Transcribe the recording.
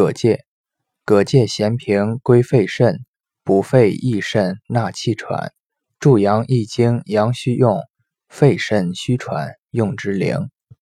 葛芥葛芥咸平归肺肾补肺益肾纳气喘。助阳益精阳虚用肺肾虚喘用之灵。